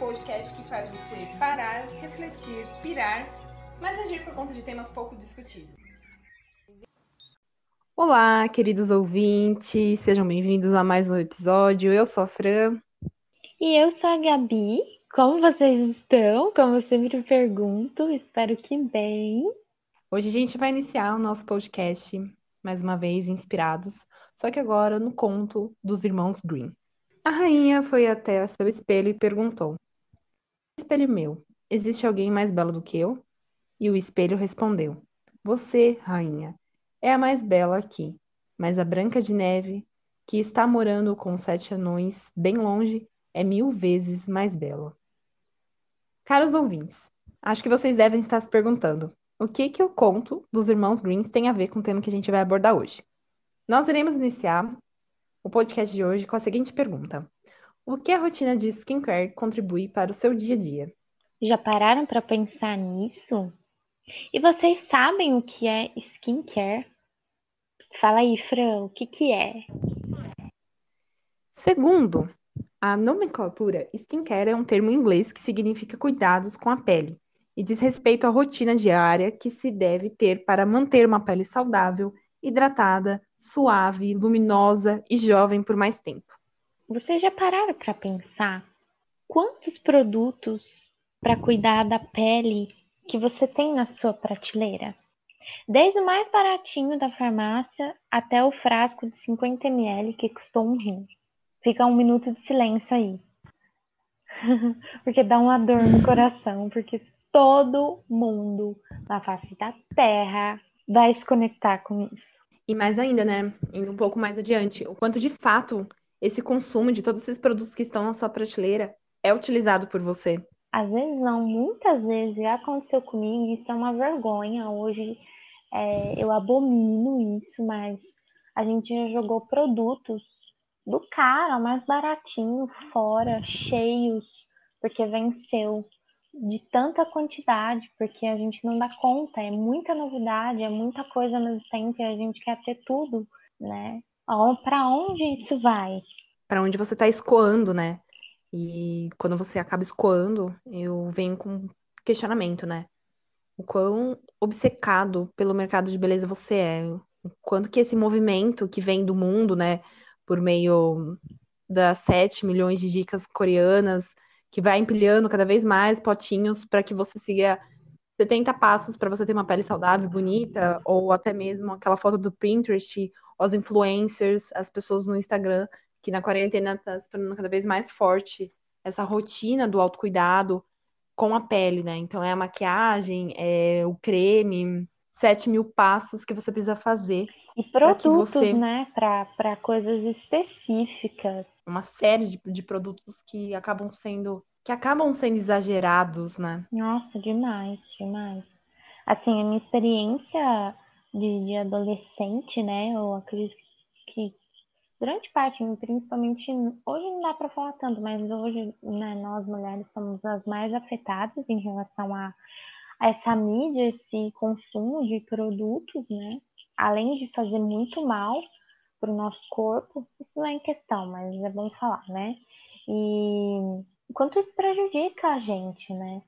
podcast que faz você parar, refletir, pirar, mas agir por conta de temas pouco discutidos. Olá, queridos ouvintes, sejam bem-vindos a mais um episódio. Eu sou a Fran. E eu sou a Gabi. Como vocês estão? Como eu sempre pergunto, espero que bem. Hoje a gente vai iniciar o nosso podcast, mais uma vez, inspirados, só que agora no conto dos irmãos Green. A rainha foi até seu espelho e perguntou: Espelho meu, existe alguém mais belo do que eu? E o espelho respondeu: Você, rainha, é a mais bela aqui, mas a Branca de Neve, que está morando com sete anões bem longe, é mil vezes mais bela. Caros ouvintes, acho que vocês devem estar se perguntando: o que que o conto dos irmãos Greens tem a ver com o tema que a gente vai abordar hoje? Nós iremos iniciar o podcast de hoje com a seguinte pergunta: O que a rotina de skincare contribui para o seu dia a dia? Já pararam para pensar nisso? E vocês sabem o que é skincare? Fala aí, Fran, o que que é? Segundo a nomenclatura, skincare é um termo em inglês que significa cuidados com a pele e diz respeito à rotina diária que se deve ter para manter uma pele saudável hidratada, suave, luminosa e jovem por mais tempo. Vocês já pararam para pensar quantos produtos para cuidar da pele que você tem na sua prateleira? Desde o mais baratinho da farmácia até o frasco de 50 ml que custou um rim. Fica um minuto de silêncio aí. porque dá uma dor no coração, porque todo mundo na face da terra vai se conectar com isso. E mais ainda, né? Indo um pouco mais adiante, o quanto de fato esse consumo de todos esses produtos que estão na sua prateleira é utilizado por você. Às vezes não, muitas vezes já aconteceu comigo, isso é uma vergonha. Hoje é, eu abomino isso, mas a gente já jogou produtos do cara, mais baratinho, fora, cheios, porque venceu de tanta quantidade, porque a gente não dá conta, é muita novidade, é muita coisa ao mesmo tempo e a gente quer ter tudo, né? Para onde isso vai? Para onde você está escoando, né? E quando você acaba escoando, eu venho com questionamento, né? O quão obcecado pelo mercado de beleza você é, o quanto que esse movimento que vem do mundo, né, por meio das 7 milhões de dicas coreanas, que vai empilhando cada vez mais potinhos para que você siga 70 passos para você ter uma pele saudável, bonita, ou até mesmo aquela foto do Pinterest, os influencers, as pessoas no Instagram, que na quarentena está se tornando cada vez mais forte essa rotina do autocuidado com a pele, né? Então é a maquiagem, é o creme, 7 mil passos que você precisa fazer. E produtos, você... né, para coisas específicas. Uma série de, de produtos que acabam sendo que acabam sendo exagerados, né? Nossa, demais, demais. Assim, a minha experiência de, de adolescente, né, eu acredito que grande parte, principalmente hoje não dá para falar tanto, mas hoje, né, nós mulheres somos as mais afetadas em relação a, a essa mídia, esse consumo de produtos, né? além de fazer muito mal para o nosso corpo, isso não é em questão, mas é bom falar, né? E quanto isso prejudica a gente, né?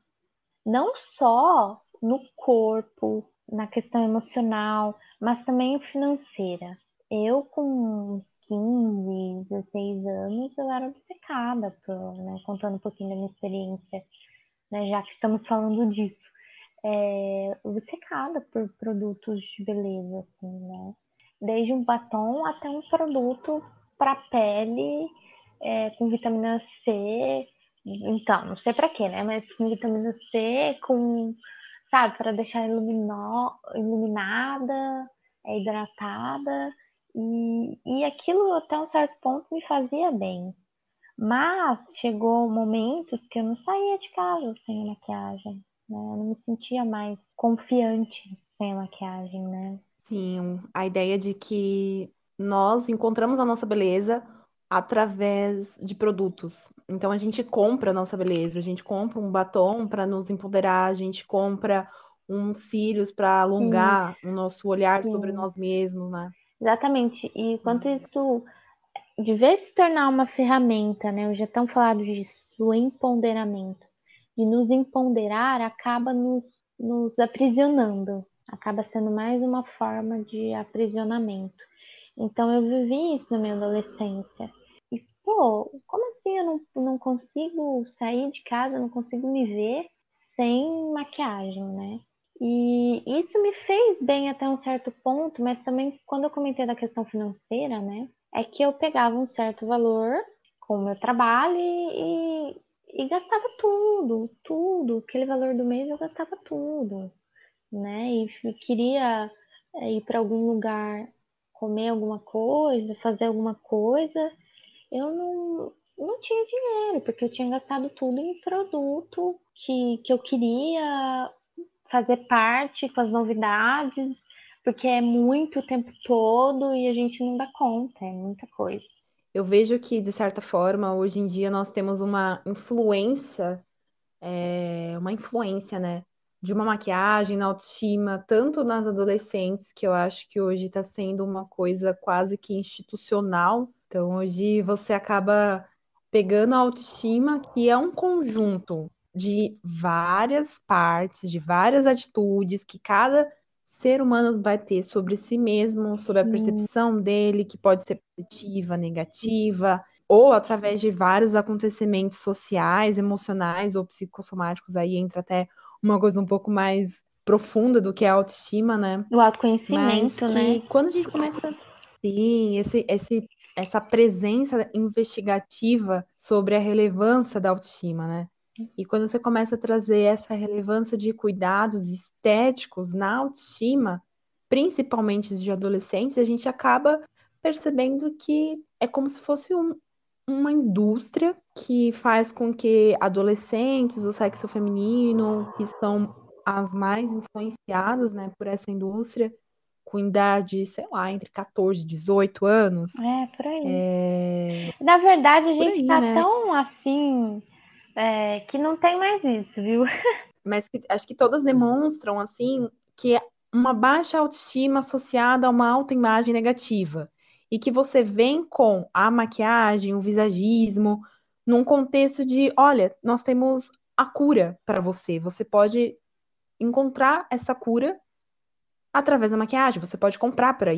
Não só no corpo, na questão emocional, mas também financeira. Eu, com 15, 16 anos, eu era obcecada, por, né, contando um pouquinho da minha experiência, né, já que estamos falando disso é, obcecada por produtos de beleza, assim, né? Desde um batom até um produto para pele é, com vitamina C. Então, não sei para quê, né? Mas com vitamina C, com, sabe, para deixar ilumino, iluminada, é, hidratada. E, e aquilo até um certo ponto me fazia bem. Mas chegou momentos que eu não saía de casa sem maquiagem né? Eu não me sentia mais confiante sem a maquiagem, né? Sim, a ideia de que nós encontramos a nossa beleza através de produtos. Então a gente compra a nossa beleza, a gente compra um batom para nos empoderar, a gente compra uns cílios para alongar isso. o nosso olhar Sim. sobre nós mesmos, né? Exatamente. E quanto isso de vez se tornar uma ferramenta, né? Eu já tão falado disso do empoderamento. E nos empoderar acaba nos, nos aprisionando, acaba sendo mais uma forma de aprisionamento. Então eu vivi isso na minha adolescência. Pô, como assim eu não, não consigo sair de casa, não consigo me ver sem maquiagem, né? E isso me fez bem até um certo ponto, mas também quando eu comentei da questão financeira, né? É que eu pegava um certo valor com o meu trabalho e, e, e gastava tudo, tudo. Aquele valor do mês eu gastava tudo, né? E, e queria eh, ir para algum lugar comer alguma coisa, fazer alguma coisa, eu não, não tinha dinheiro, porque eu tinha gastado tudo em produto que, que eu queria fazer parte com as novidades, porque é muito o tempo todo e a gente não dá conta, é muita coisa. Eu vejo que, de certa forma, hoje em dia nós temos uma influência, é, uma influência, né, de uma maquiagem na autoestima, tanto nas adolescentes, que eu acho que hoje está sendo uma coisa quase que institucional. Então, hoje você acaba pegando a autoestima, que é um conjunto de várias partes, de várias atitudes que cada ser humano vai ter sobre si mesmo, sobre a percepção dele, que pode ser positiva, negativa, ou através de vários acontecimentos sociais, emocionais ou psicossomáticos, aí entra até uma coisa um pouco mais profunda do que a autoestima, né? O autoconhecimento, Mas né? quando a gente começa. Sim, esse, esse, essa presença investigativa sobre a relevância da autoestima, né? E quando você começa a trazer essa relevância de cuidados estéticos na autoestima, principalmente de adolescentes, a gente acaba percebendo que é como se fosse um, uma indústria que faz com que adolescentes do sexo feminino, que são as mais influenciadas né, por essa indústria, com idade, sei lá, entre 14 e 18 anos. É, por aí. É... Na verdade, a gente aí, tá né? tão assim é, que não tem mais isso, viu? Mas que, acho que todas demonstram, assim, que é uma baixa autoestima associada a uma autoimagem negativa e que você vem com a maquiagem, o visagismo, num contexto de, olha, nós temos a cura para você. Você pode encontrar essa cura através da maquiagem. Você pode comprar para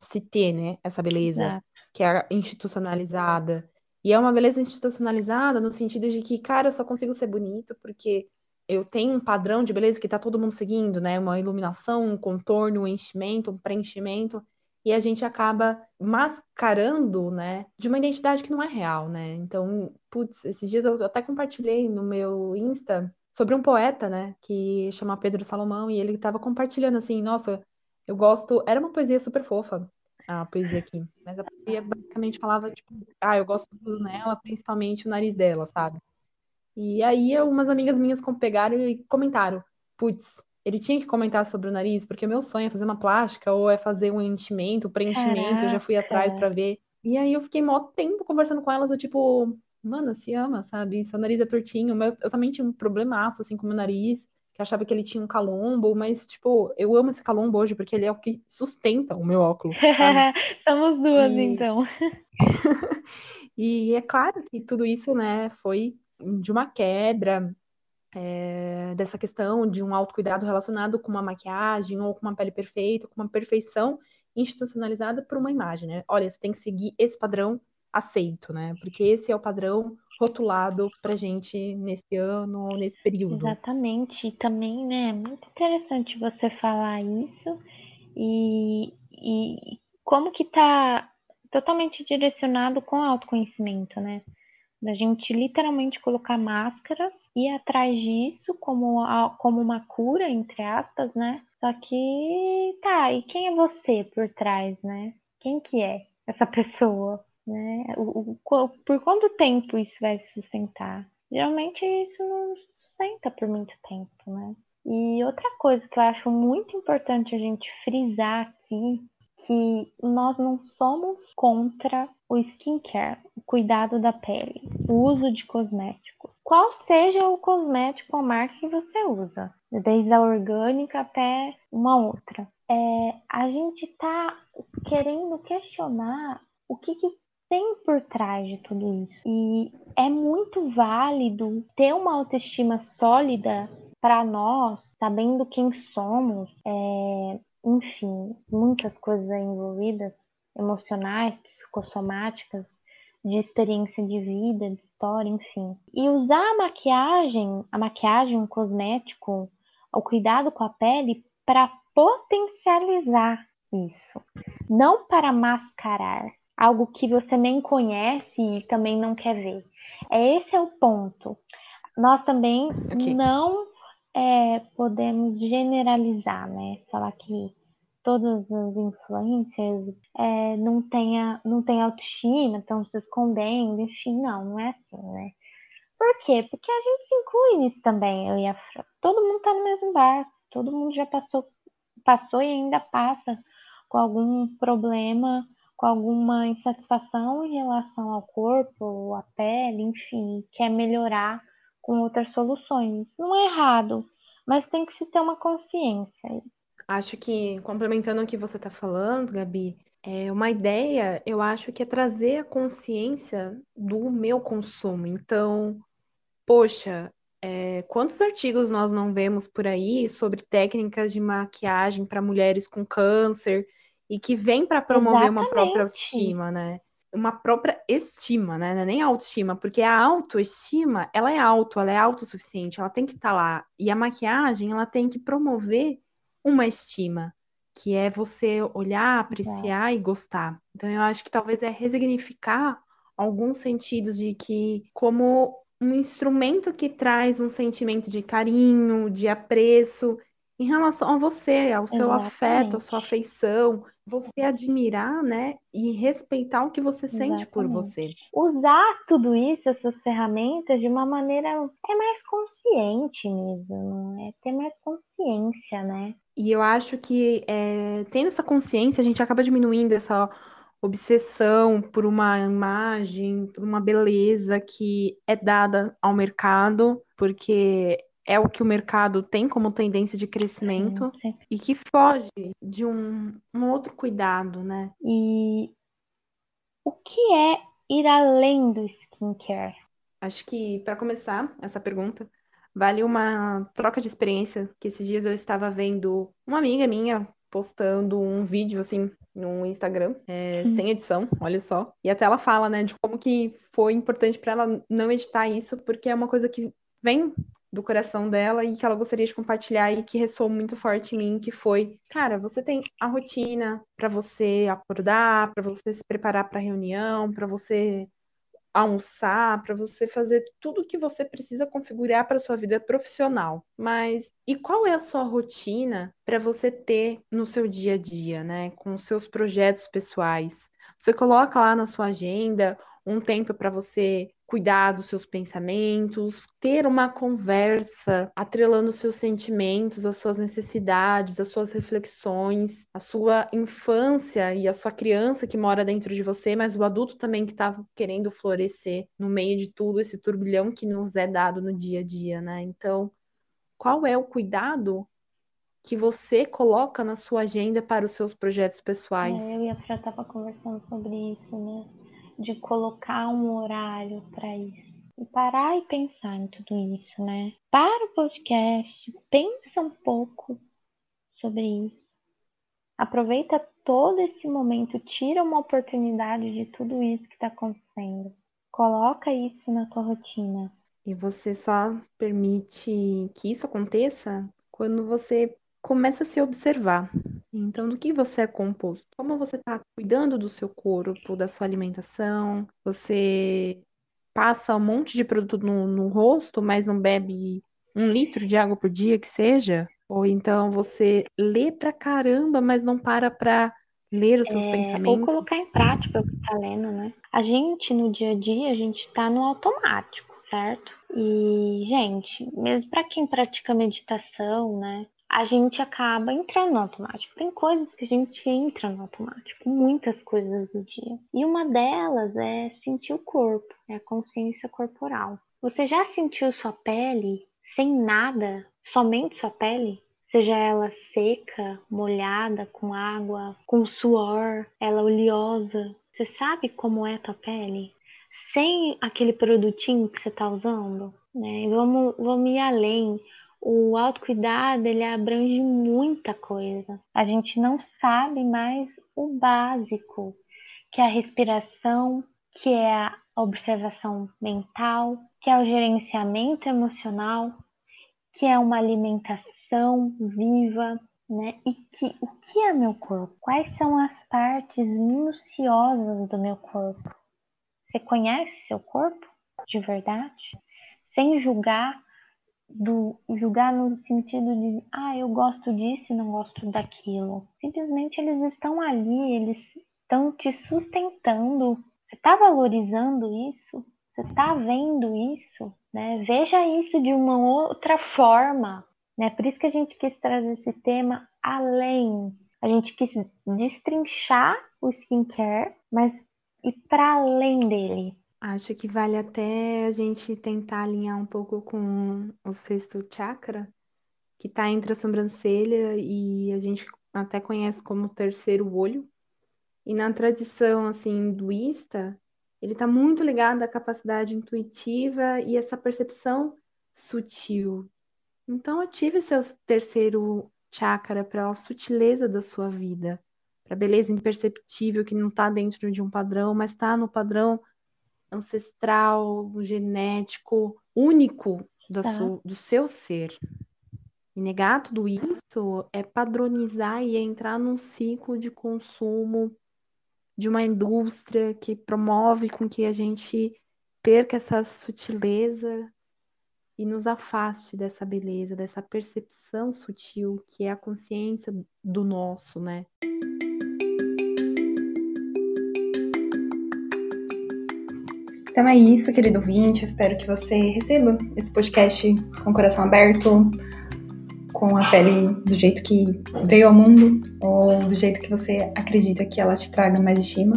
se ter, né, essa beleza Exato. que é institucionalizada. E é uma beleza institucionalizada no sentido de que, cara, eu só consigo ser bonito porque eu tenho um padrão de beleza que tá todo mundo seguindo, né? Uma iluminação, um contorno, um enchimento, um preenchimento e a gente acaba mascarando, né, de uma identidade que não é real, né? Então, putz, esses dias eu até compartilhei no meu Insta sobre um poeta, né, que chama Pedro Salomão, e ele estava compartilhando assim, nossa, eu gosto, era uma poesia super fofa, a poesia aqui, mas a poesia basicamente falava, tipo, ah, eu gosto tudo nela, principalmente o nariz dela, sabe? E aí umas amigas minhas pegaram e comentaram, putz, ele tinha que comentar sobre o nariz, porque o meu sonho é fazer uma plástica ou é fazer um enchimento, preenchimento, Caraca. eu já fui atrás para ver. E aí eu fiquei mó tempo conversando com elas, eu tipo, mano, se ama, sabe? Seu nariz é tortinho. Meu, eu também tinha um problemaço, assim, com o meu nariz, que achava que ele tinha um calombo, mas, tipo, eu amo esse calombo hoje, porque ele é o que sustenta o meu óculos, sabe? Somos duas, e... então. e é claro que tudo isso, né, foi de uma quebra, é, dessa questão de um autocuidado relacionado com uma maquiagem ou com uma pele perfeita, com uma perfeição institucionalizada por uma imagem, né? Olha, você tem que seguir esse padrão aceito, né? Porque esse é o padrão rotulado pra gente nesse ano, nesse período. Exatamente. E também, né, é muito interessante você falar isso e, e como que tá totalmente direcionado com autoconhecimento, né? da gente literalmente colocar máscaras e atrás disso como, como uma cura, entre aspas, né? Só que, tá, e quem é você por trás, né? Quem que é essa pessoa, né? O, o, por quanto tempo isso vai sustentar? Geralmente isso não sustenta por muito tempo, né? E outra coisa que eu acho muito importante a gente frisar aqui que nós não somos contra o skincare, o cuidado da pele, o uso de cosméticos. Qual seja o cosmético, a marca que você usa, desde a orgânica até uma outra. É, a gente está querendo questionar o que, que tem por trás de tudo isso. E é muito válido ter uma autoestima sólida para nós, sabendo quem somos, é, enfim, muitas coisas envolvidas, emocionais, psicossomáticas, de experiência de vida, de história, enfim. E usar a maquiagem, a maquiagem, um cosmético, o cuidado com a pele para potencializar isso, não para mascarar algo que você nem conhece e também não quer ver. É esse é o ponto. Nós também okay. não é, podemos generalizar, né? Falar que todas as influencers é, não tenha não tem autoestima, estão se escondendo, enfim, não, não é assim, né? Por quê? Porque a gente se inclui nisso também, eu e a Fran. Todo mundo tá no mesmo barco, todo mundo já passou, passou e ainda passa com algum problema, com alguma insatisfação em relação ao corpo, à pele, enfim, quer melhorar com outras soluções. Não é errado, mas tem que se ter uma consciência. Acho que, complementando o que você está falando, Gabi, é uma ideia, eu acho que é trazer a consciência do meu consumo. Então, poxa, é, quantos artigos nós não vemos por aí sobre técnicas de maquiagem para mulheres com câncer e que vem para promover Exatamente. uma própria autoestima, né? Uma própria estima, né? Não é nem autoestima, porque a autoestima, ela é auto, ela é autossuficiente, ela tem que estar tá lá. E a maquiagem, ela tem que promover uma estima, que é você olhar, apreciar é. e gostar. Então eu acho que talvez é resignificar alguns sentidos de que como um instrumento que traz um sentimento de carinho, de apreço em relação a você, ao seu Exatamente. afeto, à sua afeição, você admirar, né, e respeitar o que você Exatamente. sente por você. Usar tudo isso, essas ferramentas, de uma maneira é mais consciente mesmo, é ter mais consciência, né? E eu acho que é, tendo essa consciência, a gente acaba diminuindo essa obsessão por uma imagem, por uma beleza que é dada ao mercado, porque é o que o mercado tem como tendência de crescimento sim, sim. e que foge de um, um outro cuidado, né? E o que é ir além do skincare? Acho que, para começar essa pergunta, vale uma troca de experiência, que esses dias eu estava vendo uma amiga minha postando um vídeo, assim, no Instagram, é, hum. sem edição, olha só. E até ela fala, né, de como que foi importante para ela não editar isso, porque é uma coisa que vem do coração dela e que ela gostaria de compartilhar e que ressoou muito forte em mim, que foi, cara, você tem a rotina para você acordar, para você se preparar para reunião, para você almoçar, para você fazer tudo que você precisa configurar para sua vida profissional. Mas e qual é a sua rotina para você ter no seu dia a dia, né, com os seus projetos pessoais? Você coloca lá na sua agenda um tempo para você cuidar dos seus pensamentos, ter uma conversa atrelando seus sentimentos, as suas necessidades, as suas reflexões, a sua infância e a sua criança que mora dentro de você, mas o adulto também que está querendo florescer no meio de tudo esse turbilhão que nos é dado no dia a dia, né? Então, qual é o cuidado que você coloca na sua agenda para os seus projetos pessoais? É, eu Fran estava conversando sobre isso, né? De colocar um horário para isso. E parar e pensar em tudo isso, né? Para o podcast, pensa um pouco sobre isso. Aproveita todo esse momento, tira uma oportunidade de tudo isso que está acontecendo. Coloca isso na tua rotina. E você só permite que isso aconteça quando você começa a se observar. Então, do que você é composto? Como você está cuidando do seu corpo, da sua alimentação? Você passa um monte de produto no, no rosto, mas não bebe um litro de água por dia que seja? Ou então você lê pra caramba, mas não para pra ler os seus é, pensamentos? Ou colocar em prática o que tá lendo, né? A gente, no dia a dia, a gente tá no automático, certo? E, gente, mesmo para quem pratica meditação, né? A gente acaba entrando no automático. Tem coisas que a gente entra no automático, muitas coisas do dia. E uma delas é sentir o corpo, é a consciência corporal. Você já sentiu sua pele sem nada, somente sua pele? Seja ela seca, molhada, com água, com suor, ela oleosa. Você sabe como é a tua pele? Sem aquele produtinho que você está usando, né? Vamos, vamos ir além. O autocuidado, ele abrange muita coisa. A gente não sabe mais o básico, que é a respiração, que é a observação mental, que é o gerenciamento emocional, que é uma alimentação viva, né? E que o que é meu corpo? Quais são as partes minuciosas do meu corpo? Você conhece seu corpo de verdade? Sem julgar do julgar no sentido de ah, eu gosto disso e não gosto daquilo. Simplesmente eles estão ali, eles estão te sustentando. Você está valorizando isso? Você está vendo isso? Né? Veja isso de uma outra forma. Né? Por isso que a gente quis trazer esse tema além. A gente quis destrinchar o skincare, mas ir para além dele. Acho que vale até a gente tentar alinhar um pouco com o sexto chakra, que está entre a sobrancelha e a gente até conhece como terceiro olho. E na tradição assim hinduísta, ele está muito ligado à capacidade intuitiva e essa percepção sutil então, ative seu terceiro chakra para a sutileza da sua vida, para a beleza imperceptível que não está dentro de um padrão, mas está no padrão ancestral, genético, único tá. Su, do seu ser. E negar tudo isso é padronizar e entrar num ciclo de consumo de uma indústria que promove com que a gente perca essa sutileza e nos afaste dessa beleza, dessa percepção sutil que é a consciência do nosso, né? Então é isso, querido ouvinte. espero que você receba esse podcast com o coração aberto, com a pele do jeito que veio ao mundo, ou do jeito que você acredita que ela te traga mais estima,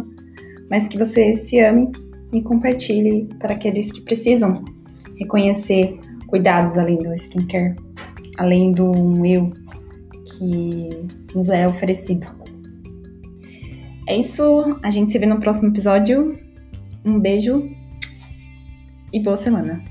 mas que você se ame e compartilhe para aqueles que precisam reconhecer cuidados além do skincare, além do eu que nos é oferecido. É isso, a gente se vê no próximo episódio. Um beijo e boa semana.